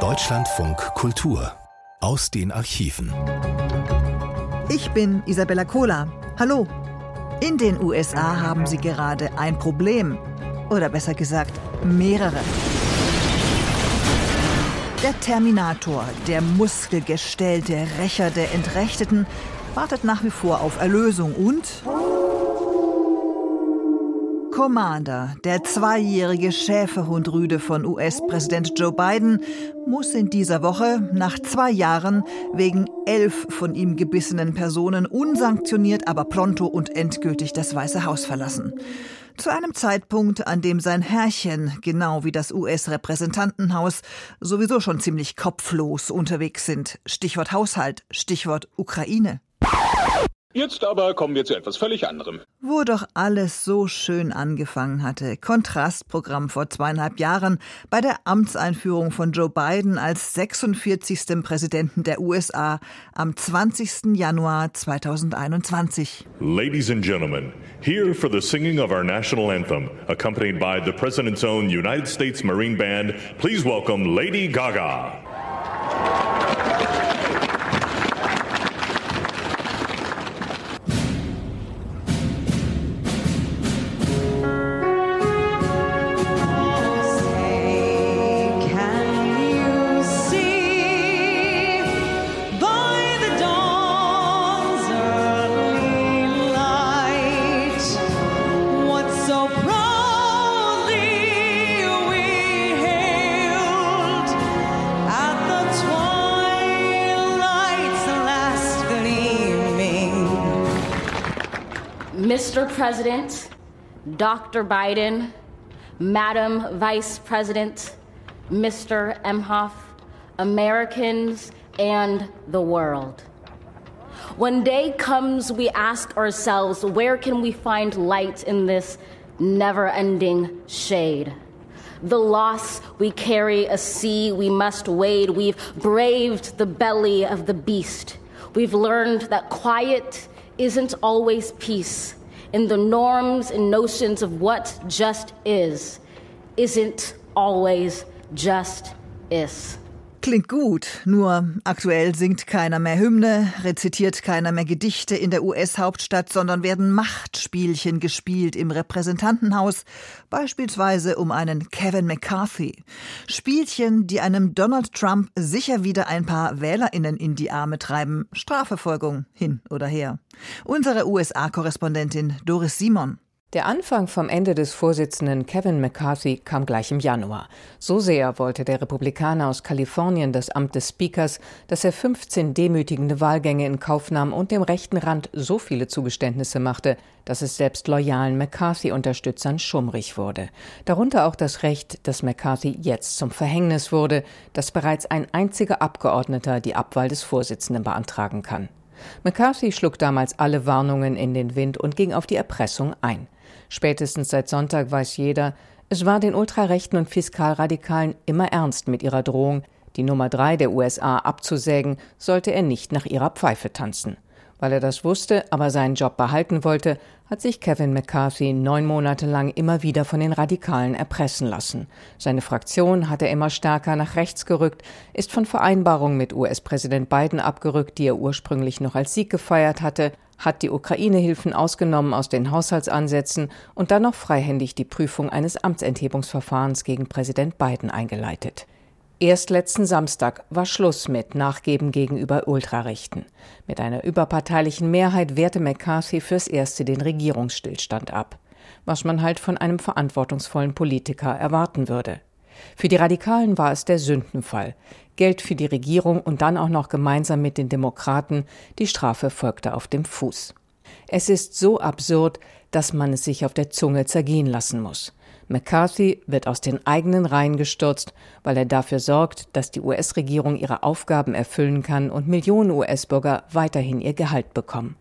Deutschlandfunk Kultur aus den Archiven. Ich bin Isabella Kohler. Hallo. In den USA haben sie gerade ein Problem. Oder besser gesagt, mehrere. Der Terminator, der muskelgestellte Rächer der Entrechteten, wartet nach wie vor auf Erlösung und Commander, der zweijährige Schäferhund Rüde von US-Präsident Joe Biden, muss in dieser Woche nach zwei Jahren wegen elf von ihm gebissenen Personen unsanktioniert, aber pronto und endgültig das Weiße Haus verlassen. Zu einem Zeitpunkt, an dem sein Herrchen, genau wie das US-Repräsentantenhaus, sowieso schon ziemlich kopflos unterwegs sind. Stichwort Haushalt, Stichwort Ukraine. Jetzt aber kommen wir zu etwas völlig anderem. Wo doch alles so schön angefangen hatte. Kontrastprogramm vor zweieinhalb Jahren bei der Amtseinführung von Joe Biden als 46. Präsidenten der USA am 20. Januar 2021. Ladies and gentlemen, here for the singing of our national anthem, accompanied by the President's own United States Marine Band, please welcome Lady Gaga. President, Dr. Biden, Madam Vice President, Mr. Emhoff, Americans, and the world. When day comes, we ask ourselves, where can we find light in this never ending shade? The loss we carry, a sea we must wade. We've braved the belly of the beast. We've learned that quiet isn't always peace in the norms and notions of what just is isn't always just is. Klingt gut, nur aktuell singt keiner mehr Hymne, rezitiert keiner mehr Gedichte in der US-Hauptstadt, sondern werden Machtspielchen gespielt im Repräsentantenhaus, beispielsweise um einen Kevin McCarthy. Spielchen, die einem Donald Trump sicher wieder ein paar Wählerinnen in die Arme treiben. Strafverfolgung hin oder her. Unsere USA-Korrespondentin Doris Simon. Der Anfang vom Ende des Vorsitzenden Kevin McCarthy kam gleich im Januar. So sehr wollte der Republikaner aus Kalifornien das Amt des Speakers, dass er 15 demütigende Wahlgänge in Kauf nahm und dem rechten Rand so viele Zugeständnisse machte, dass es selbst loyalen McCarthy-Unterstützern schummrig wurde. Darunter auch das Recht, dass McCarthy jetzt zum Verhängnis wurde, dass bereits ein einziger Abgeordneter die Abwahl des Vorsitzenden beantragen kann. McCarthy schlug damals alle Warnungen in den Wind und ging auf die Erpressung ein. Spätestens seit Sonntag weiß jeder, es war den Ultrarechten und Fiskalradikalen immer ernst mit ihrer Drohung, die Nummer drei der USA abzusägen, sollte er nicht nach ihrer Pfeife tanzen. Weil er das wusste, aber seinen Job behalten wollte, hat sich Kevin McCarthy neun Monate lang immer wieder von den Radikalen erpressen lassen. Seine Fraktion hat er immer stärker nach rechts gerückt, ist von Vereinbarungen mit US-Präsident Biden abgerückt, die er ursprünglich noch als Sieg gefeiert hatte, hat die Ukraine-Hilfen ausgenommen aus den Haushaltsansätzen und dann noch freihändig die Prüfung eines Amtsenthebungsverfahrens gegen Präsident Biden eingeleitet. Erst letzten Samstag war Schluss mit Nachgeben gegenüber Ultrarechten. Mit einer überparteilichen Mehrheit wehrte McCarthy fürs Erste den Regierungsstillstand ab. Was man halt von einem verantwortungsvollen Politiker erwarten würde. Für die Radikalen war es der Sündenfall. Geld für die Regierung und dann auch noch gemeinsam mit den Demokraten. Die Strafe folgte auf dem Fuß. Es ist so absurd, dass man es sich auf der Zunge zergehen lassen muss. McCarthy wird aus den eigenen Reihen gestürzt, weil er dafür sorgt, dass die US-Regierung ihre Aufgaben erfüllen kann und Millionen US-Bürger weiterhin ihr Gehalt bekommen.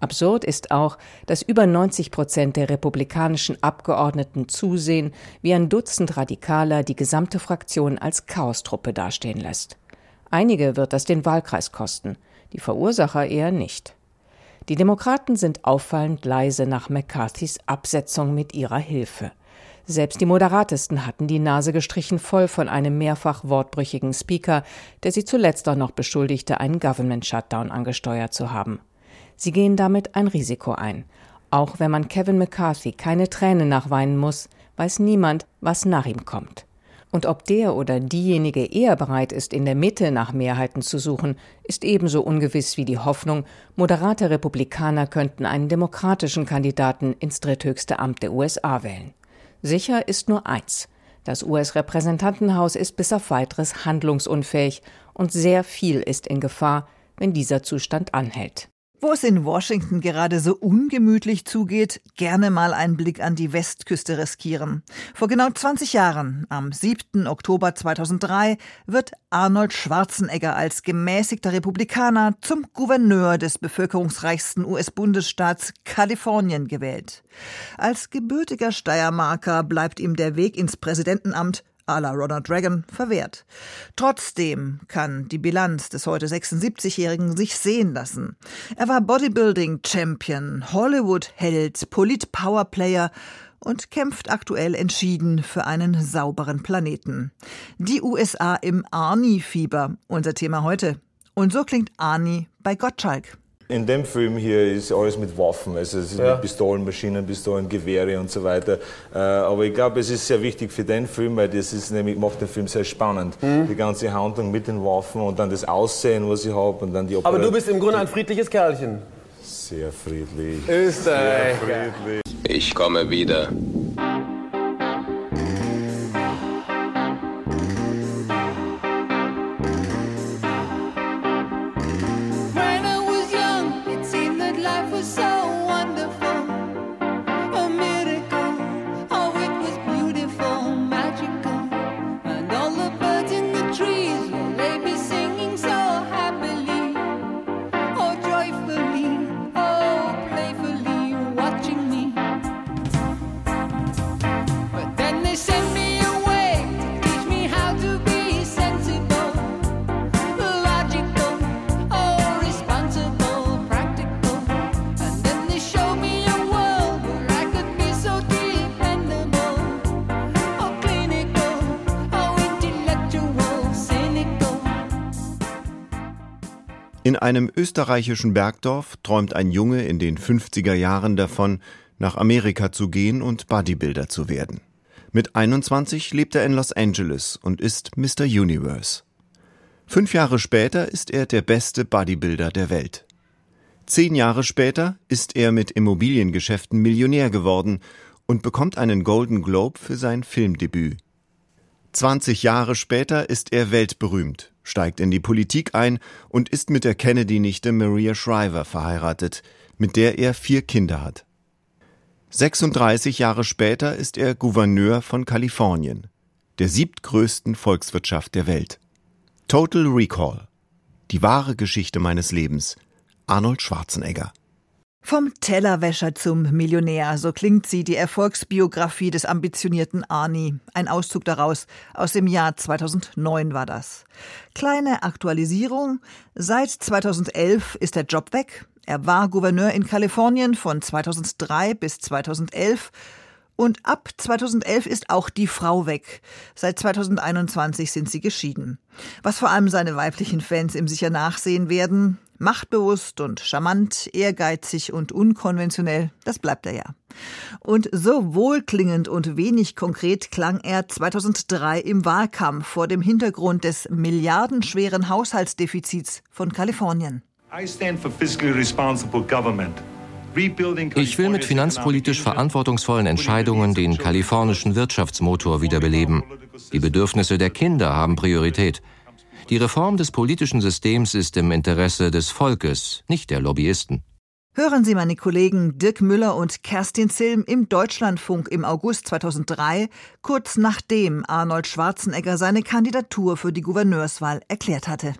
Absurd ist auch, dass über 90 Prozent der republikanischen Abgeordneten zusehen, wie ein Dutzend Radikaler die gesamte Fraktion als Chaostruppe dastehen lässt. Einige wird das den Wahlkreis kosten, die Verursacher eher nicht. Die Demokraten sind auffallend leise nach McCarthys Absetzung mit ihrer Hilfe. Selbst die Moderatesten hatten die Nase gestrichen voll von einem mehrfach wortbrüchigen Speaker, der sie zuletzt auch noch beschuldigte, einen Government Shutdown angesteuert zu haben. Sie gehen damit ein Risiko ein. Auch wenn man Kevin McCarthy keine Tränen nachweinen muss, weiß niemand, was nach ihm kommt. Und ob der oder diejenige eher bereit ist, in der Mitte nach Mehrheiten zu suchen, ist ebenso ungewiss wie die Hoffnung, moderate Republikaner könnten einen demokratischen Kandidaten ins dritthöchste Amt der USA wählen. Sicher ist nur eins. Das US-Repräsentantenhaus ist bis auf weiteres handlungsunfähig und sehr viel ist in Gefahr, wenn dieser Zustand anhält. Wo es in Washington gerade so ungemütlich zugeht, gerne mal einen Blick an die Westküste riskieren. Vor genau 20 Jahren, am 7. Oktober 2003, wird Arnold Schwarzenegger als gemäßigter Republikaner zum Gouverneur des bevölkerungsreichsten US-Bundesstaats Kalifornien gewählt. Als gebürtiger Steiermarker bleibt ihm der Weg ins Präsidentenamt à la Ronald Reagan verwehrt. Trotzdem kann die Bilanz des heute 76-Jährigen sich sehen lassen. Er war Bodybuilding-Champion, Hollywood-Held, Polit-Powerplayer und kämpft aktuell entschieden für einen sauberen Planeten. Die USA im Arnie-Fieber, unser Thema heute. Und so klingt Arnie bei Gottschalk. In dem Film hier ist alles mit Waffen, also es ist ja. mit Pistolen, Maschinen, Pistolen, Gewehre und so weiter. Äh, aber ich glaube, es ist sehr wichtig für den Film, weil das ist nämlich, macht den Film sehr spannend. Mhm. Die ganze Handlung mit den Waffen und dann das Aussehen, was ich habe und dann die Operation. Aber du bist im Grunde ein friedliches Kerlchen. Sehr friedlich. Österreich. Sehr friedlich. Ich komme wieder. Einem österreichischen Bergdorf träumt ein Junge in den 50er Jahren davon, nach Amerika zu gehen und Bodybuilder zu werden. Mit 21 lebt er in Los Angeles und ist Mr. Universe. Fünf Jahre später ist er der beste Bodybuilder der Welt. Zehn Jahre später ist er mit Immobiliengeschäften Millionär geworden und bekommt einen Golden Globe für sein Filmdebüt. 20 Jahre später ist er weltberühmt, steigt in die Politik ein und ist mit der Kennedy-Nichte Maria Shriver verheiratet, mit der er vier Kinder hat. 36 Jahre später ist er Gouverneur von Kalifornien, der siebtgrößten Volkswirtschaft der Welt. Total Recall. Die wahre Geschichte meines Lebens. Arnold Schwarzenegger. Vom Tellerwäscher zum Millionär, so klingt sie, die Erfolgsbiografie des ambitionierten Arnie. Ein Auszug daraus aus dem Jahr 2009 war das. Kleine Aktualisierung. Seit 2011 ist der Job weg. Er war Gouverneur in Kalifornien von 2003 bis 2011. Und ab 2011 ist auch die Frau weg. Seit 2021 sind sie geschieden. Was vor allem seine weiblichen Fans ihm sicher nachsehen werden, Machtbewusst und charmant, ehrgeizig und unkonventionell, das bleibt er ja. Und so wohlklingend und wenig konkret klang er 2003 im Wahlkampf vor dem Hintergrund des milliardenschweren Haushaltsdefizits von Kalifornien. Ich will mit finanzpolitisch verantwortungsvollen Entscheidungen den kalifornischen Wirtschaftsmotor wiederbeleben. Die Bedürfnisse der Kinder haben Priorität. Die Reform des politischen Systems ist im Interesse des Volkes, nicht der Lobbyisten. Hören Sie meine Kollegen Dirk Müller und Kerstin Zilm im Deutschlandfunk im August 2003, kurz nachdem Arnold Schwarzenegger seine Kandidatur für die Gouverneurswahl erklärt hatte.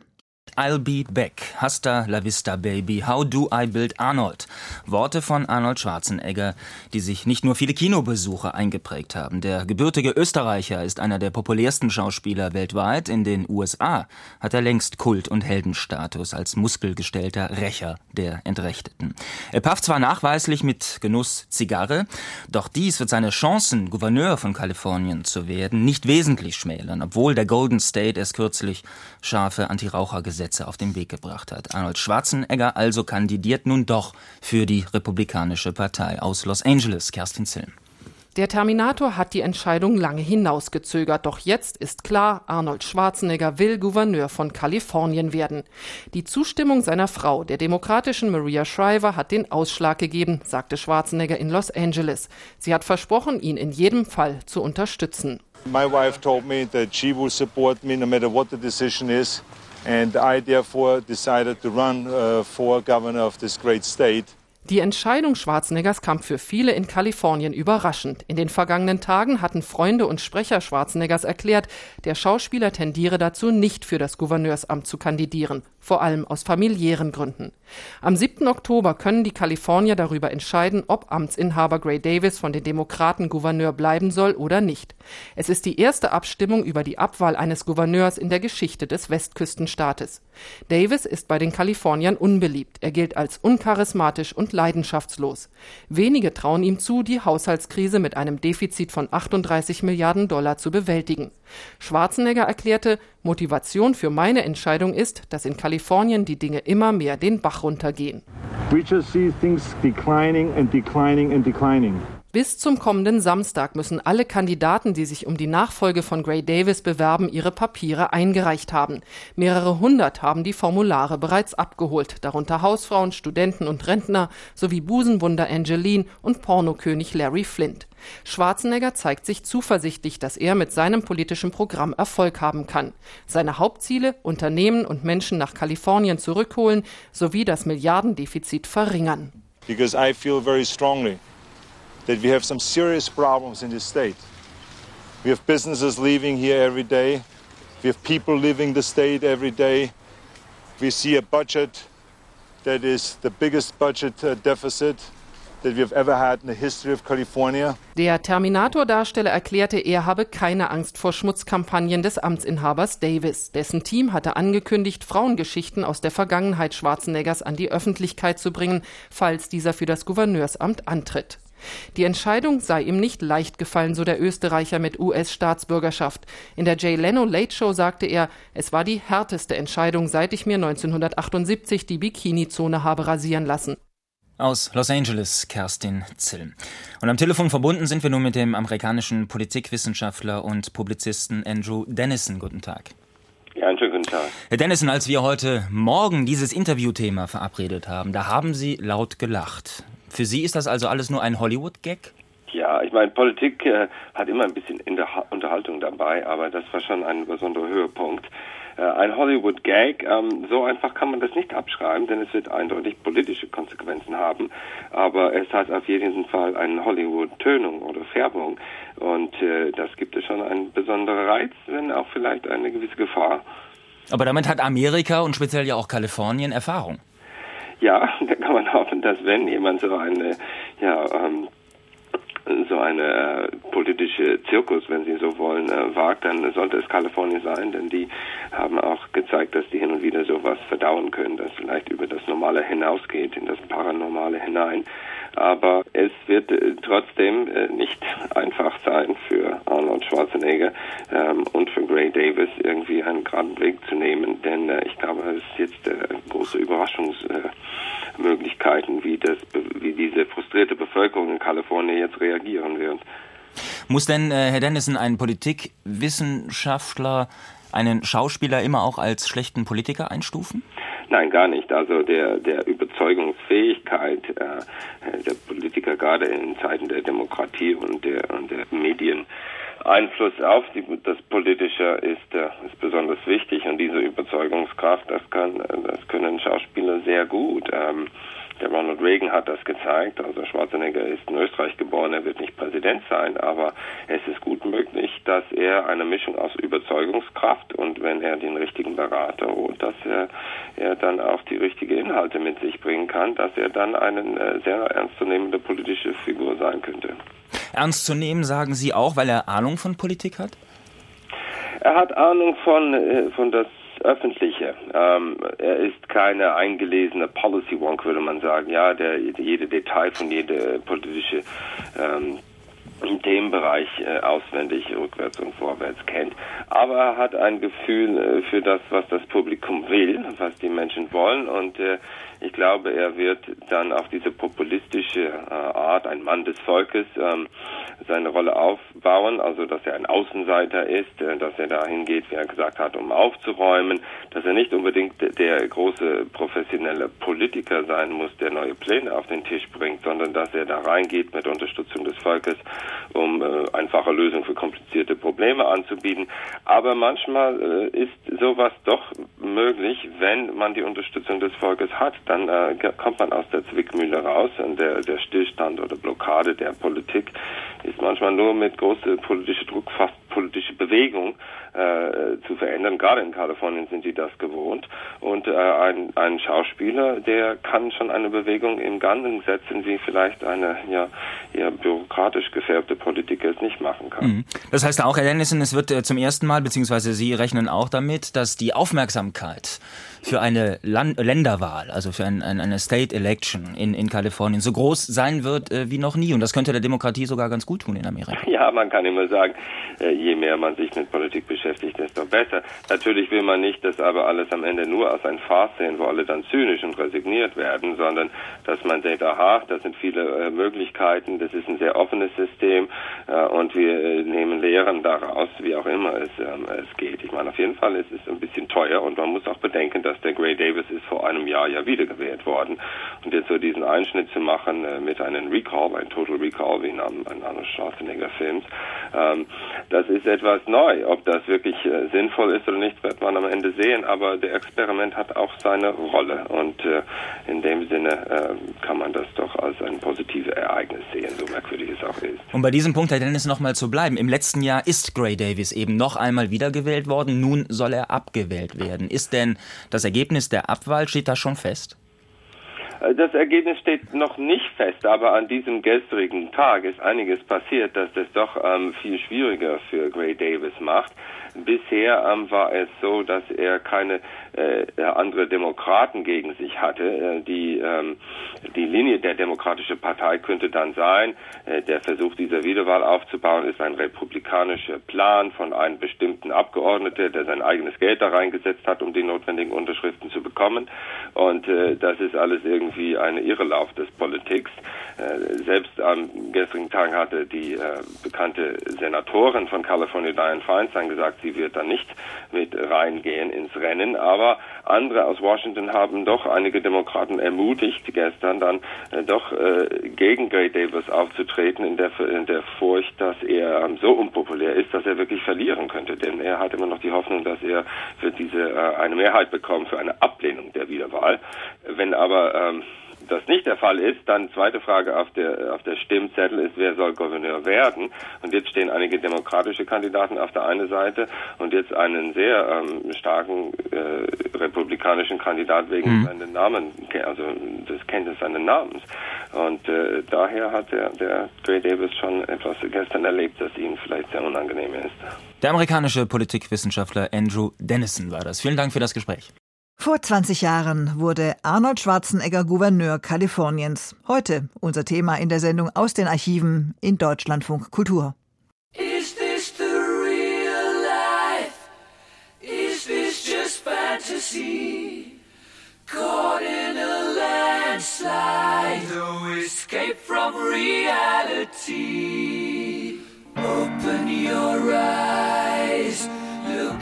I'll be back. Hasta la vista, baby. How do I build Arnold? Worte von Arnold Schwarzenegger, die sich nicht nur viele Kinobesucher eingeprägt haben. Der gebürtige Österreicher ist einer der populärsten Schauspieler weltweit. In den USA hat er längst Kult- und Heldenstatus als muskelgestellter Rächer der Entrechteten. Er pafft zwar nachweislich mit Genuss Zigarre, doch dies wird seine Chancen, Gouverneur von Kalifornien zu werden, nicht wesentlich schmälern, obwohl der Golden State erst kürzlich scharfe Antirauchergesetze auf den Weg gebracht hat. Arnold Schwarzenegger also kandidiert nun doch für die Republikanische Partei aus Los Angeles. Kerstin Zilm. Der Terminator hat die Entscheidung lange hinausgezögert, doch jetzt ist klar, Arnold Schwarzenegger will Gouverneur von Kalifornien werden. Die Zustimmung seiner Frau, der demokratischen Maria Shriver, hat den Ausschlag gegeben, sagte Schwarzenegger in Los Angeles. Sie hat versprochen, ihn in jedem Fall zu unterstützen. My wife told me that she will support me no matter what the decision is, and I therefore decided to run uh, for governor of this great state. Die Entscheidung Schwarzeneggers kam für viele in Kalifornien überraschend. In den vergangenen Tagen hatten Freunde und Sprecher Schwarzeneggers erklärt, der Schauspieler tendiere dazu, nicht für das Gouverneursamt zu kandidieren, vor allem aus familiären Gründen. Am 7. Oktober können die Kalifornier darüber entscheiden, ob Amtsinhaber Gray Davis von den Demokraten Gouverneur bleiben soll oder nicht. Es ist die erste Abstimmung über die Abwahl eines Gouverneurs in der Geschichte des Westküstenstaates. Davis ist bei den Kaliforniern unbeliebt. Er gilt als uncharismatisch und leidenschaftslos. Wenige trauen ihm zu, die Haushaltskrise mit einem Defizit von 38 Milliarden Dollar zu bewältigen. Schwarzenegger erklärte, Motivation für meine Entscheidung ist, dass in Kalifornien die Dinge immer mehr den Bach runtergehen. We just see things declining and declining and declining. Bis zum kommenden Samstag müssen alle Kandidaten, die sich um die Nachfolge von Gray Davis bewerben, ihre Papiere eingereicht haben. Mehrere hundert haben die Formulare bereits abgeholt, darunter Hausfrauen, Studenten und Rentner sowie Busenwunder Angeline und Pornokönig Larry Flint. Schwarzenegger zeigt sich zuversichtlich, dass er mit seinem politischen Programm Erfolg haben kann. Seine Hauptziele Unternehmen und Menschen nach Kalifornien zurückholen sowie das Milliardendefizit verringern. Because I feel very strongly that we have some serious problems in this state. We have businesses leaving here every day. We have people leaving the state every day. We see a budget that is the biggest budget uh, deficit that we have ever had in the history of California. Der Terminator-Darsteller erklärte, er habe keine Angst vor Schmutzkampagnen des Amtsinhabers Davis. Dessen Team hatte angekündigt, Frauengeschichten aus der Vergangenheit Schwarzeneggers an die Öffentlichkeit zu bringen, falls dieser für das Gouverneursamt antritt. Die Entscheidung sei ihm nicht leicht gefallen, so der Österreicher mit US-Staatsbürgerschaft. In der Jay Leno Late Show sagte er, es war die härteste Entscheidung, seit ich mir 1978 die Bikini-Zone habe rasieren lassen. Aus Los Angeles, Kerstin Zill. Und am Telefon verbunden sind wir nun mit dem amerikanischen Politikwissenschaftler und Publizisten Andrew Dennison. Guten Tag. Ja, einen schönen guten Tag. Herr Dennison, als wir heute Morgen dieses Interviewthema verabredet haben, da haben Sie laut gelacht. Für Sie ist das also alles nur ein Hollywood-Gag? Ja, ich meine, Politik äh, hat immer ein bisschen in der ha Unterhaltung dabei, aber das war schon ein besonderer Höhepunkt. Äh, ein Hollywood-Gag, ähm, so einfach kann man das nicht abschreiben, denn es wird eindeutig politische Konsequenzen haben. Aber es hat auf jeden Fall eine Hollywood-Tönung oder Färbung. Und äh, das gibt es schon einen besonderen Reiz, wenn auch vielleicht eine gewisse Gefahr. Aber damit hat Amerika und speziell ja auch Kalifornien Erfahrung. Ja, da kann man hoffen, dass wenn jemand so eine, ja, ähm, so eine äh, politische Zirkus, wenn Sie so wollen, äh, wagt, dann sollte es Kalifornien sein, denn die haben auch gezeigt, dass die hin und wieder sowas verdauen können, das vielleicht über das Normale hinausgeht, in das Paranormale hinein. Aber es wird äh, trotzdem äh, nicht einfach sein für Arnold Schwarzenegger ähm, und für Gray Davis irgendwie einen geraden Weg zu nehmen, denn äh, ich glaube, es ist jetzt große Überraschungsmöglichkeiten, wie das, wie diese frustrierte Bevölkerung in Kalifornien jetzt reagieren wird. Muss denn, Herr Dennison, ein Politikwissenschaftler einen Schauspieler immer auch als schlechten Politiker einstufen? Nein, gar nicht. Also der, der Überzeugungsfähigkeit äh, der Politiker gerade in Zeiten der Demokratie und der, und der Medien Einfluss auf die, das Politische ist, äh, ist besonders wichtig und diese Überzeugungskraft, das kann, das können Schauspieler sehr gut. Ähm, Der Ronald Reagan hat das gezeigt. Also Schwarzenegger ist in Österreich geboren, er wird nicht Präsident sein, aber es ist gut möglich, dass er eine Mischung aus Überzeugungskraft und wenn er den richtigen Berater holt, dass er, er dann auch die richtigen Inhalte mit sich bringen kann, dass er dann eine äh, sehr ernstzunehmende politische Figur sein könnte. Ernst zu nehmen, sagen Sie auch, weil er Ahnung von Politik hat? Er hat Ahnung von, äh, von das Öffentliche. Ähm, er ist keine eingelesene Policy Wonk, würde man sagen. Ja, der jede Detail von jede politische ähm, Themenbereich äh, auswendig rückwärts und vorwärts kennt. Aber er hat ein Gefühl äh, für das, was das Publikum will, was die Menschen wollen. Und äh, ich glaube, er wird dann auf diese populistische Art, ein Mann des Volkes, ähm, seine Rolle aufbauen, also dass er ein Außenseiter ist, dass er dahin geht, wie er gesagt hat, um aufzuräumen, dass er nicht unbedingt der große professionelle Politiker sein muss, der neue Pläne auf den Tisch bringt, sondern dass er da reingeht mit Unterstützung des Volkes, um äh, einfache Lösungen für komplizierte Probleme anzubieten. Aber manchmal äh, ist sowas doch möglich, wenn man die Unterstützung des Volkes hat dann äh, kommt man aus der Zwickmühle raus und der, der Stillstand oder Blockade der Politik ist manchmal nur mit großem politischem Druck, fast politische Bewegung äh, zu verändern. Gerade in Kalifornien sind die das gewohnt. Und äh, ein, ein Schauspieler, der kann schon eine Bewegung im Ganzen setzen, wie vielleicht eine ja, eher bürokratisch gefärbte Politiker es nicht machen kann. Mhm. Das heißt auch, Herr Dennison, es wird äh, zum ersten Mal, beziehungsweise Sie rechnen auch damit, dass die Aufmerksamkeit für eine Land Länderwahl, also für ein, ein, eine State Election in, in Kalifornien so groß sein wird äh, wie noch nie. Und das könnte der Demokratie sogar ganz gut tun in Amerika. Ja, man kann immer sagen, äh, je mehr man sich mit Politik beschäftigt, desto besser. Natürlich will man nicht das aber alles am Ende nur als ein Farce sehen, wo alle dann zynisch und resigniert werden, sondern dass man denkt, aha, das sind viele äh, Möglichkeiten, das ist ein sehr offenes System äh, und wir nehmen Lehren daraus, wie auch immer es, ähm, es geht. Ich meine, auf jeden Fall ist es ein bisschen teuer und man muss auch bedenken, dass der Gray Davis ist vor einem Jahr ja wiedergewählt worden und jetzt so diesen Einschnitt zu machen äh, mit einem Recall, ein Total Recall wie in einem, in einem Schwarzenegger Films, ähm, das ist etwas neu. Ob das wirklich äh, sinnvoll ist oder nicht, wird man am Ende sehen. Aber der Experiment hat auch seine Rolle. Und äh, in dem Sinne äh, kann man das doch als ein positives Ereignis sehen, so merkwürdig es auch ist. Um bei diesem Punkt, Herr Dennis, nochmal zu bleiben. Im letzten Jahr ist Gray Davis eben noch einmal wiedergewählt worden. Nun soll er abgewählt werden. Ist denn das Ergebnis der Abwahl, steht da schon fest? Äh, das Ergebnis steht noch nicht fest, aber an diesem gestrigen Tag ist einiges passiert, das es doch ähm, viel schwieriger für Gray Davis macht. Bisher ähm, war es so, dass er keine äh, andere Demokraten gegen sich hatte. Äh, die, ähm, die Linie der Demokratischen Partei könnte dann sein, äh, der Versuch dieser Wiederwahl aufzubauen ist ein republikanischer Plan von einem bestimmten Abgeordneten, der sein eigenes Geld da reingesetzt hat, um die notwendigen Unterschriften zu bekommen. Und äh, das ist alles irgendwie eine Irrelauf des Politiks. Äh, selbst am gestrigen Tag hatte die äh, bekannte Senatorin von California, Diane Feinstein, gesagt, sie wird dann nicht mit reingehen ins Rennen. Aber andere aus Washington haben doch einige Demokraten ermutigt, gestern dann äh, doch äh, gegen Gray Davis aufzutreten, in der, in der Furcht, dass er ähm, so unpopulär ist, dass er wirklich verlieren könnte. Denn er hat immer noch die Hoffnung, dass er für diese äh, eine Mehrheit bekommt für eine Ablehnung der Wiederwahl. Wenn aber ähm, das nicht der Fall ist, dann zweite Frage auf der, auf der Stimmzettel ist, wer soll Gouverneur werden? Und jetzt stehen einige demokratische Kandidaten auf der einen Seite und jetzt einen sehr ähm, starken äh, republikanischen Kandidat wegen mhm. seines Namen, also des Kenntnis seines Namens. Und äh, daher hat der, der Gray Davis schon etwas gestern erlebt, das ihm vielleicht sehr unangenehm ist. Der amerikanische Politikwissenschaftler Andrew Dennison war das. Vielen Dank für das Gespräch. Vor 20 Jahren wurde Arnold Schwarzenegger Gouverneur Kaliforniens. Heute unser Thema in der Sendung aus den Archiven in Deutschlandfunk Kultur. Is this the real life? Is this just fantasy? Caught in a landslide, no escape from reality. Open your eyes.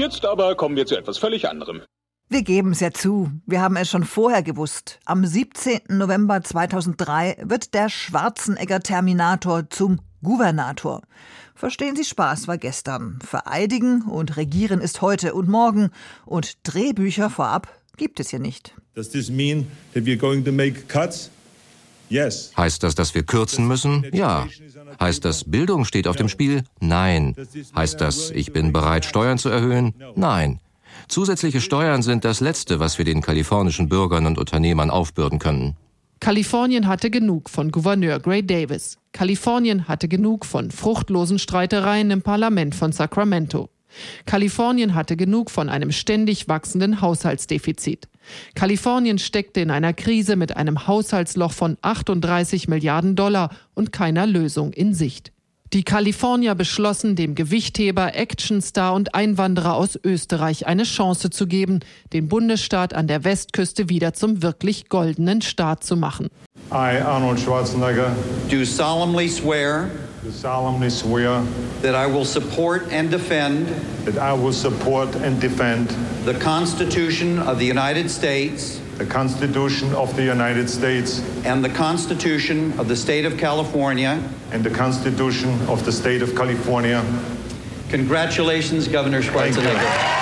Jetzt aber kommen wir zu etwas völlig anderem. Wir geben es ja zu, wir haben es schon vorher gewusst. Am 17. November 2003 wird der Schwarzenegger Terminator zum Gouvernator. Verstehen Sie, Spaß war gestern. Vereidigen und regieren ist heute und morgen. Und Drehbücher vorab gibt es hier nicht. Does this mean that we're going to make cuts? Yes. Heißt das, dass wir kürzen müssen? Ja. Heißt das, Bildung steht auf dem Spiel? Nein. Heißt das, ich bin bereit, Steuern zu erhöhen? Nein. Zusätzliche Steuern sind das Letzte, was wir den kalifornischen Bürgern und Unternehmern aufbürden können. Kalifornien hatte genug von Gouverneur Gray Davis. Kalifornien hatte genug von fruchtlosen Streitereien im Parlament von Sacramento. Kalifornien hatte genug von einem ständig wachsenden Haushaltsdefizit. Kalifornien steckte in einer Krise mit einem Haushaltsloch von 38 Milliarden Dollar und keiner Lösung in Sicht. Die Kalifornier beschlossen, dem Gewichtheber, Actionstar und Einwanderer aus Österreich eine Chance zu geben, den Bundesstaat an der Westküste wieder zum wirklich goldenen Staat zu machen. I, Arnold Schwarzenegger, do solemnly swear do solemnly swear that I will support and defend that I will support and defend the Constitution of the United States the Constitution of the United States and the Constitution of the State of California and the Constitution of the State of California. Congratulations, Governor Schwarzenegger.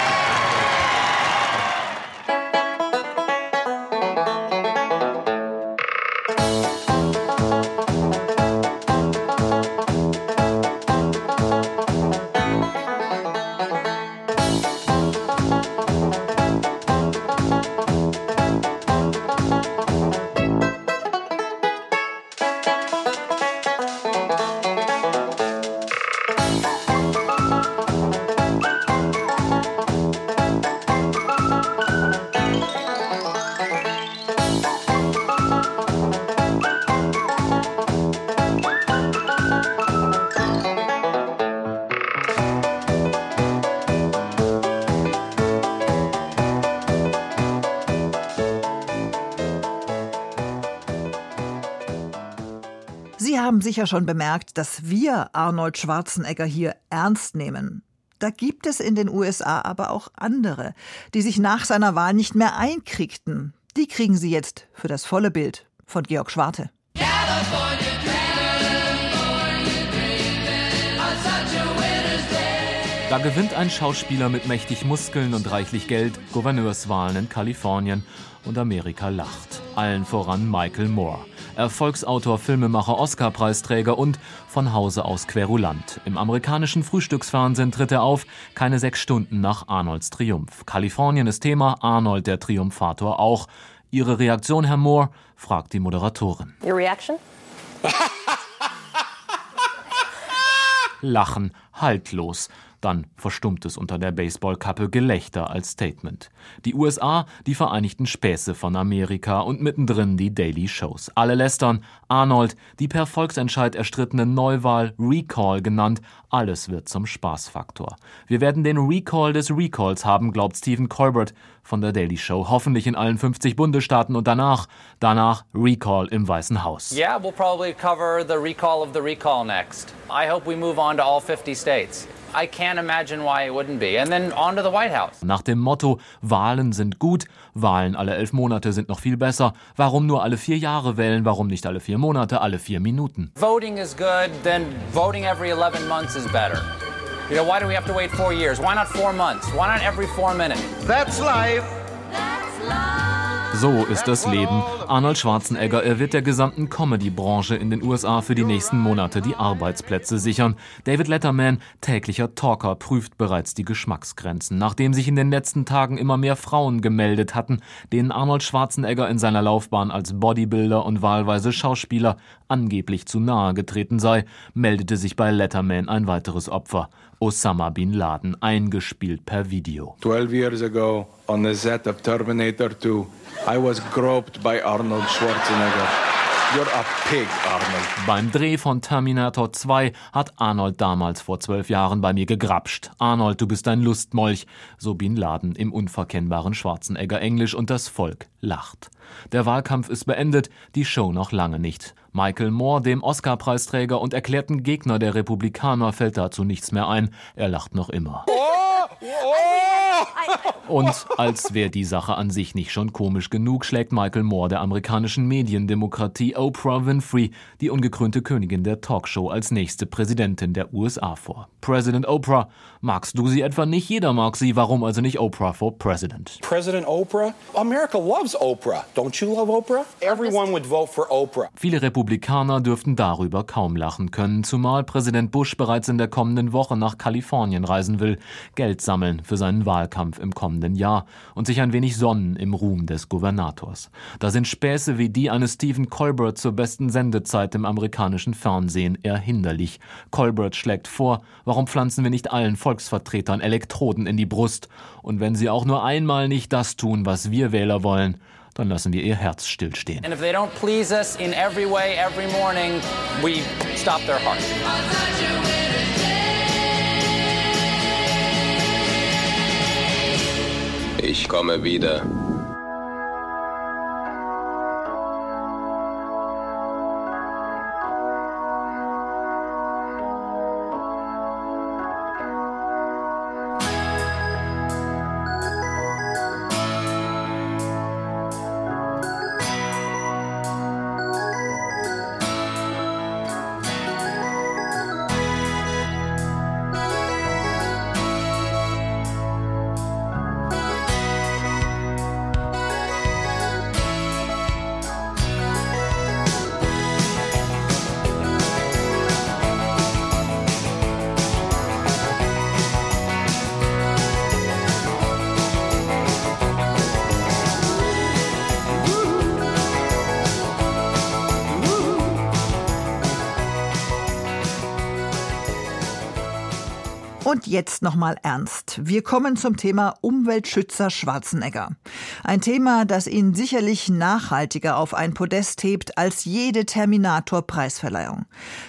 Haben sicher schon bemerkt, dass wir Arnold Schwarzenegger hier ernst nehmen. Da gibt es in den USA aber auch andere, die sich nach seiner Wahl nicht mehr einkriegten. Die kriegen Sie jetzt für das volle Bild von Georg Schwarte. Da gewinnt ein Schauspieler mit mächtig Muskeln und reichlich Geld Gouverneurswahlen in Kalifornien und Amerika lacht. Allen voran Michael Moore. Erfolgsautor, Filmemacher, Oscar-Preisträger und von Hause aus Querulant. Im amerikanischen Frühstücksfernsehen tritt er auf, keine sechs Stunden nach Arnolds Triumph. Kalifornien ist Thema, Arnold der Triumphator auch. Ihre Reaktion, Herr Moore? fragt die Moderatorin. Your reaction? Lachen, haltlos. Dann verstummt es unter der Baseballkappe Gelächter als Statement. Die USA, die Vereinigten Späße von Amerika und mittendrin die Daily Shows. Alle lästern. Arnold, die per Volksentscheid erstrittene Neuwahl, Recall genannt. Alles wird zum Spaßfaktor. Wir werden den Recall des Recalls haben, glaubt Stephen Colbert von der Daily Show. Hoffentlich in allen 50 Bundesstaaten und danach, danach Recall im Weißen Haus. Yeah, we'll probably cover the recall of the recall next. I hope we move on to all 50 states. I can't imagine why it wouldn't be. And then on to the White House. Nach dem Motto, Wahlen sind gut, Wahlen alle elf Monate sind noch viel besser. Warum nur alle vier Jahre wählen? Warum nicht alle vier Monate, alle vier Minuten? Voting is good, then voting every 11 months is better. You know, why do we have to wait four years? Why not four months? Why not every four minutes? That's life. That's life. So ist das Leben. Arnold Schwarzenegger, er wird der gesamten Comedy-Branche in den USA für die nächsten Monate die Arbeitsplätze sichern. David Letterman, täglicher Talker, prüft bereits die Geschmacksgrenzen. Nachdem sich in den letzten Tagen immer mehr Frauen gemeldet hatten, denen Arnold Schwarzenegger in seiner Laufbahn als Bodybuilder und wahlweise Schauspieler angeblich zu nahe getreten sei, meldete sich bei Letterman ein weiteres Opfer. Osama bin Laden, eingespielt per Video. 12 years ago on the set of Terminator 2 I was groped by Arnold Schwarzenegger. You're a pig, Arnold. Beim Dreh von Terminator 2 hat Arnold damals vor zwölf Jahren bei mir gegrapscht. Arnold, du bist ein Lustmolch, so Bin Laden im unverkennbaren Schwarzenegger Englisch und das Volk lacht. Der Wahlkampf ist beendet, die Show noch lange nicht. Michael Moore, dem Oscar-Preisträger und erklärten Gegner der Republikaner, fällt dazu nichts mehr ein. Er lacht noch immer. Oh. Und als wäre die Sache an sich nicht schon komisch genug, schlägt Michael Moore der amerikanischen Mediendemokratie Oprah Winfrey, die ungekrönte Königin der Talkshow, als nächste Präsidentin der USA vor. President Oprah, magst du sie etwa nicht? Jeder mag sie. Warum also nicht Oprah for President? President Oprah? America loves Oprah. Don't you love Oprah? Everyone would vote for Oprah. Viele Republikaner dürften darüber kaum lachen können, zumal Präsident Bush bereits in der kommenden Woche nach Kalifornien reisen will, Geld sammeln für seinen Wahlkampf im kommenden Jahr und sich ein wenig sonnen im Ruhm des Gouvernators. Da sind Späße wie die eines Stephen Colbert zur besten Sendezeit im amerikanischen Fernsehen eher hinderlich. Colbert schlägt vor, warum pflanzen wir nicht allen Volksvertretern Elektroden in die Brust? Und wenn sie auch nur einmal nicht das tun, was wir Wähler wollen, dann lassen wir ihr Herz stillstehen. And if they don't please us in every way every morning, we stop their heart. Ich komme wieder. Jetzt nochmal ernst. Wir kommen zum Thema Umweltschützer Schwarzenegger. Ein Thema, das ihn sicherlich nachhaltiger auf ein Podest hebt als jede Terminator-Preisverleihung.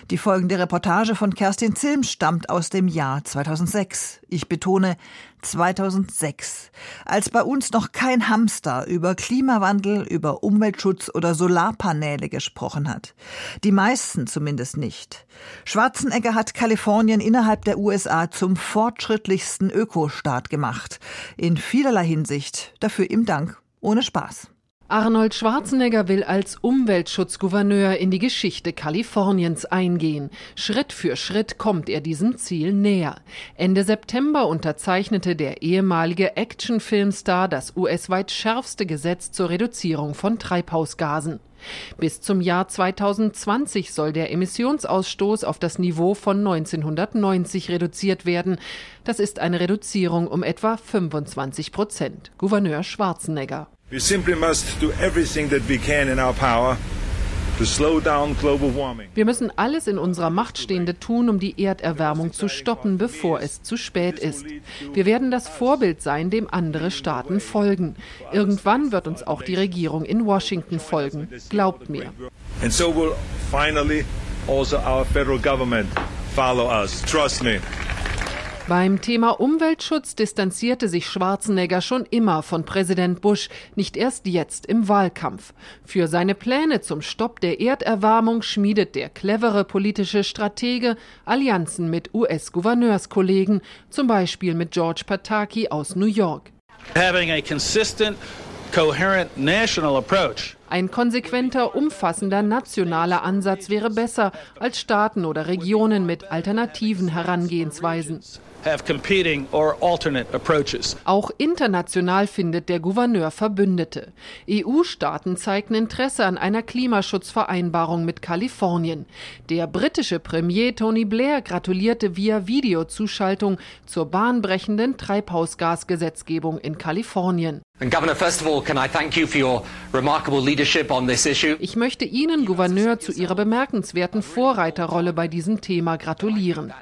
Die folgende Reportage von Kerstin Zilm stammt aus dem Jahr 2006. Ich betone 2006, als bei uns noch kein Hamster über Klimawandel, über Umweltschutz oder Solarpaneele gesprochen hat. Die meisten zumindest nicht. Schwarzenegger hat Kalifornien innerhalb der USA zum fortschrittlichsten Ökostaat gemacht. In vielerlei Hinsicht. Dafür ihm Dank. Ohne Spaß. Arnold Schwarzenegger will als Umweltschutzgouverneur in die Geschichte Kaliforniens eingehen. Schritt für Schritt kommt er diesem Ziel näher. Ende September unterzeichnete der ehemalige Actionfilmstar das US-weit schärfste Gesetz zur Reduzierung von Treibhausgasen. Bis zum Jahr 2020 soll der Emissionsausstoß auf das Niveau von 1990 reduziert werden. Das ist eine Reduzierung um etwa 25 Prozent. Gouverneur Schwarzenegger. We simply must do everything that we can in our power wir müssen alles in unserer Macht Stehende tun, um die Erderwärmung zu stoppen, bevor es zu spät ist. Wir werden das Vorbild sein, dem andere Staaten folgen. Irgendwann wird uns auch die Regierung in Washington folgen. Glaubt mir. And so will finally also our federal government follow us. Trust me. Beim Thema Umweltschutz distanzierte sich Schwarzenegger schon immer von Präsident Bush, nicht erst jetzt im Wahlkampf. Für seine Pläne zum Stopp der Erderwärmung schmiedet der clevere politische Stratege Allianzen mit US-Gouverneurskollegen, zum Beispiel mit George Pataki aus New York. Having a consistent, coherent national approach ein konsequenter, umfassender nationaler Ansatz wäre besser als Staaten oder Regionen mit alternativen Herangehensweisen. Auch international findet der Gouverneur Verbündete. EU-Staaten zeigten Interesse an einer Klimaschutzvereinbarung mit Kalifornien. Der britische Premier Tony Blair gratulierte via Videozuschaltung zur bahnbrechenden Treibhausgasgesetzgebung in Kalifornien. Ich möchte Ihnen, Gouverneur, zu Ihrer bemerkenswerten Vorreiterrolle bei diesem Thema gratulieren.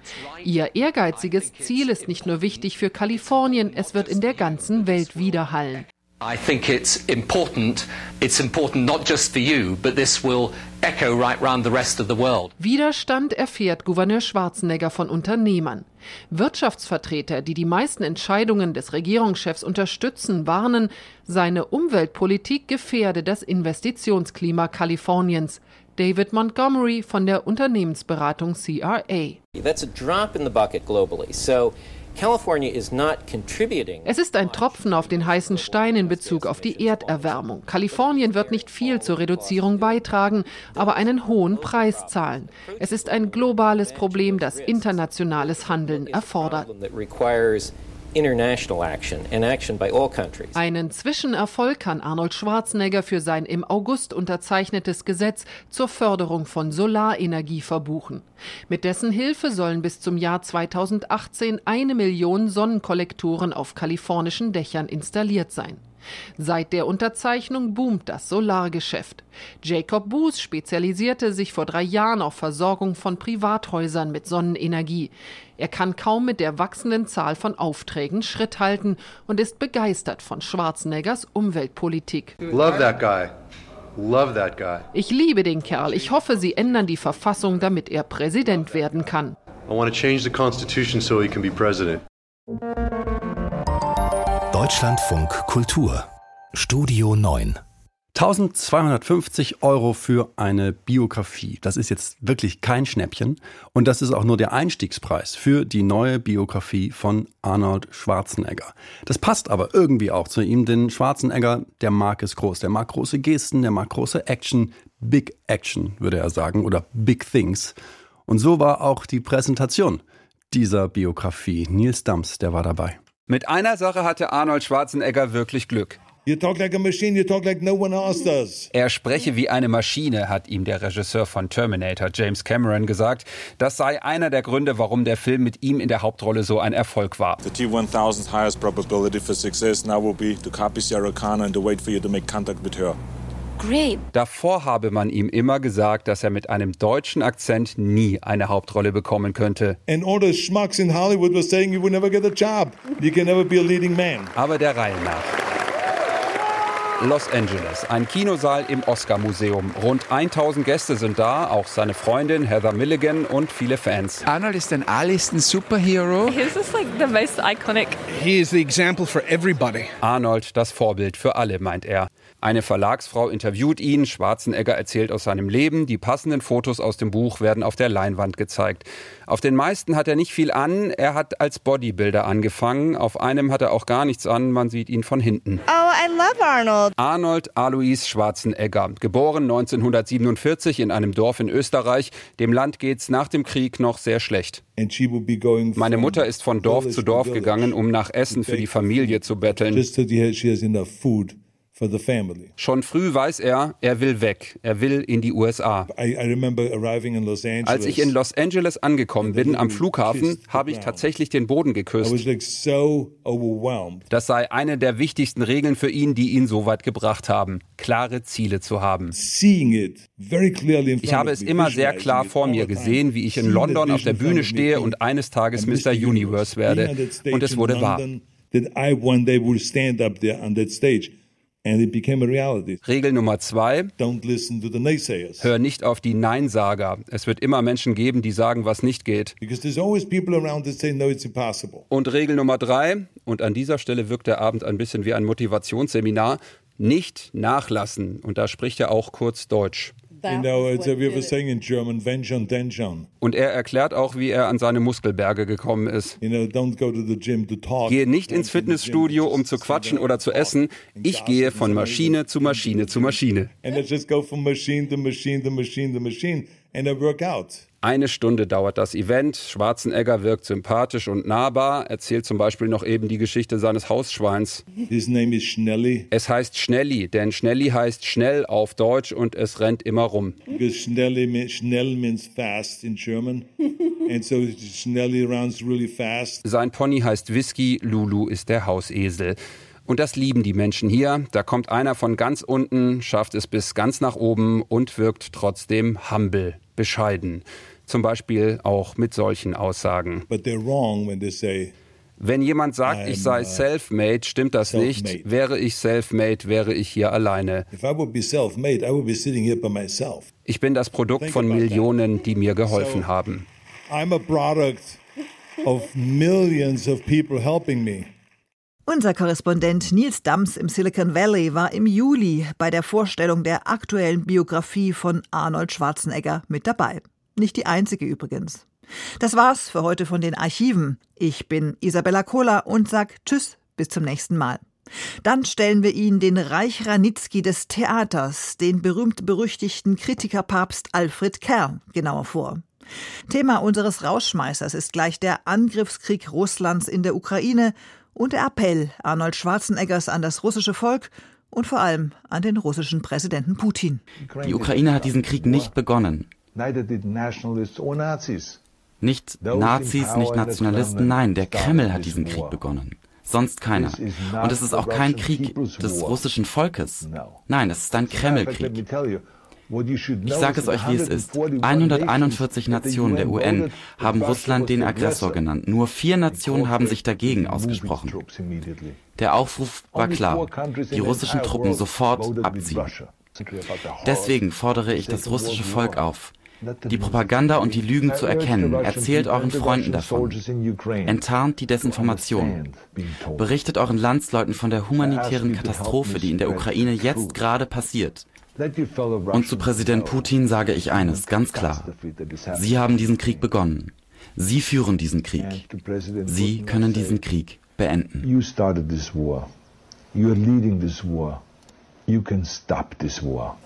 Ihr ehrgeiziges Ziel ist nicht nur wichtig für Kalifornien, es wird in der ganzen Welt widerhallen. I think it's important. It's important not just for you, but this will echo right round the rest of the world. Widerstand erfährt Gouverneur Schwarzenegger von Unternehmern. Wirtschaftsvertreter, die die meisten Entscheidungen des Regierungschefs unterstützen, warnen, seine Umweltpolitik gefährde das Investitionsklima Kaliforniens. David Montgomery von der Unternehmensberatung CRA. That's a drop in the bucket globally. So es ist ein Tropfen auf den heißen Stein in Bezug auf die Erderwärmung. Kalifornien wird nicht viel zur Reduzierung beitragen, aber einen hohen Preis zahlen. Es ist ein globales Problem, das internationales Handeln erfordert. Einen Zwischenerfolg kann Arnold Schwarzenegger für sein im August unterzeichnetes Gesetz zur Förderung von Solarenergie verbuchen. Mit dessen Hilfe sollen bis zum Jahr 2018 eine Million Sonnenkollektoren auf kalifornischen Dächern installiert sein. Seit der Unterzeichnung boomt das Solargeschäft. Jacob Boos spezialisierte sich vor drei Jahren auf Versorgung von Privathäusern mit Sonnenenergie. Er kann kaum mit der wachsenden Zahl von Aufträgen Schritt halten und ist begeistert von Schwarzeneggers Umweltpolitik. Love that guy. Love that guy. Ich liebe den Kerl. Ich hoffe, sie ändern die Verfassung, damit er Präsident werden kann. I want to change the constitution so he can be president. Deutschlandfunk Kultur Studio 9 1250 Euro für eine Biografie. Das ist jetzt wirklich kein Schnäppchen. Und das ist auch nur der Einstiegspreis für die neue Biografie von Arnold Schwarzenegger. Das passt aber irgendwie auch zu ihm, denn Schwarzenegger, der mag es groß. Der mag große Gesten, der mag große Action. Big Action, würde er sagen, oder Big Things. Und so war auch die Präsentation dieser Biografie. Nils Dams, der war dabei. Mit einer Sache hatte Arnold Schwarzenegger wirklich Glück. Er spreche wie eine Maschine, hat ihm der Regisseur von Terminator, James Cameron, gesagt. Das sei einer der Gründe, warum der Film mit ihm in der Hauptrolle so ein Erfolg war. The T-1000's highest probability for success now will be to copy Sarah Connor and to wait for you to make contact with her. Great. Davor habe man ihm immer gesagt, dass er mit einem deutschen Akzent nie eine Hauptrolle bekommen könnte. And all the schmucks in Hollywood were saying you would never get a job. You can never be a leading man. Aber der Reihe nach. Los Angeles, ein Kinosaal im Oscar-Museum. Rund 1000 Gäste sind da, auch seine Freundin Heather Milligan und viele Fans. Arnold ist ein A-Listen Superhero. He's just like the most iconic. He is the example for everybody. Arnold, das Vorbild für alle, meint er. Eine Verlagsfrau interviewt ihn, Schwarzenegger erzählt aus seinem Leben, die passenden Fotos aus dem Buch werden auf der Leinwand gezeigt. Auf den meisten hat er nicht viel an, er hat als Bodybuilder angefangen, auf einem hat er auch gar nichts an, man sieht ihn von hinten. Oh, I love Arnold. Arnold Alois Schwarzenegger, geboren 1947 in einem Dorf in Österreich. Dem Land geht's nach dem Krieg noch sehr schlecht. Meine Mutter ist von Dorf zu Dorf gegangen, um nach Essen für die Familie zu betteln. Schon früh weiß er, er will weg. Er will in die USA. Als ich in Los Angeles angekommen bin, am Flughafen, habe ich tatsächlich den Boden geküsst. Das sei eine der wichtigsten Regeln für ihn, die ihn so weit gebracht haben. Klare Ziele zu haben. Ich habe es immer sehr klar vor mir gesehen, wie ich in London auf der Bühne stehe und eines Tages Mr. Universe werde. Und es wurde wahr. Regel Nummer zwei. Hör nicht auf die Neinsager. Es wird immer Menschen geben, die sagen, was nicht geht. Und Regel Nummer drei, und an dieser Stelle wirkt der Abend ein bisschen wie ein Motivationsseminar, nicht nachlassen. Und da spricht er auch kurz Deutsch. You know, it's, we were saying in German, wenn schon, denn schon. Und er erklärt auch, wie er an seine Muskelberge gekommen ist. You know, don't go to the gym to talk. Gehe nicht ins Fitnessstudio, um zu quatschen oder zu essen. Ich gehe von Maschine zu Maschine zu Maschine. And I just go from machine to machine to machine to machine and I work out. Eine Stunde dauert das Event. Schwarzenegger wirkt sympathisch und nahbar, erzählt zum Beispiel noch eben die Geschichte seines Hausschweins. His name is Schnelli. Es heißt Schnelli, denn Schnelli heißt schnell auf Deutsch und es rennt immer rum. Because Schnelli, schnell means fast in German. And so Schnelli runs really fast. Sein Pony heißt Whisky, Lulu ist der Hausesel. Und das lieben die Menschen hier. Da kommt einer von ganz unten, schafft es bis ganz nach oben und wirkt trotzdem humble, bescheiden. Zum Beispiel auch mit solchen Aussagen. But they're wrong when they say Wenn jemand sagt, ich sei uh, self-made, stimmt das nicht. Wäre ich self-made, wäre ich hier alleine. Ich bin das Produkt von Millionen, die mir geholfen haben. I'm a product of millions of people helping me. Unser Korrespondent Nils Dams im Silicon Valley war im Juli bei der Vorstellung der aktuellen Biografie von Arnold Schwarzenegger mit dabei. Nicht die einzige übrigens. Das war's für heute von den Archiven. Ich bin Isabella Kohler und sag Tschüss, bis zum nächsten Mal. Dann stellen wir Ihnen den Reich Ranitzky des Theaters, den berühmt-berüchtigten Kritikerpapst Alfred Kerr, genauer vor. Thema unseres Rauschmeißers ist gleich der Angriffskrieg Russlands in der Ukraine und der Appell Arnold Schwarzeneggers an das russische Volk und vor allem an den russischen Präsidenten Putin. Die Ukraine hat diesen Krieg nicht begonnen. Nicht Nazis, nicht Nationalisten, nein, der Kreml hat diesen Krieg begonnen. Sonst keiner. Und es ist auch kein Krieg des russischen Volkes. Nein, es ist ein Kremlkrieg. Ich sage es euch, wie es ist. 141 Nationen der UN haben Russland den Aggressor genannt. Nur vier Nationen haben sich dagegen ausgesprochen. Der Aufruf war klar, die russischen Truppen sofort abziehen. Deswegen fordere ich das russische Volk auf, die Propaganda und die Lügen zu erkennen. Erzählt euren Freunden davon. Enttarnt die Desinformation. Berichtet euren Landsleuten von der humanitären Katastrophe, die in der Ukraine jetzt gerade passiert. Und zu Präsident Putin sage ich eines, ganz klar. Sie haben diesen Krieg begonnen. Sie führen diesen Krieg. Sie können diesen Krieg beenden. You started this war. You are leading this war. You can stop this war.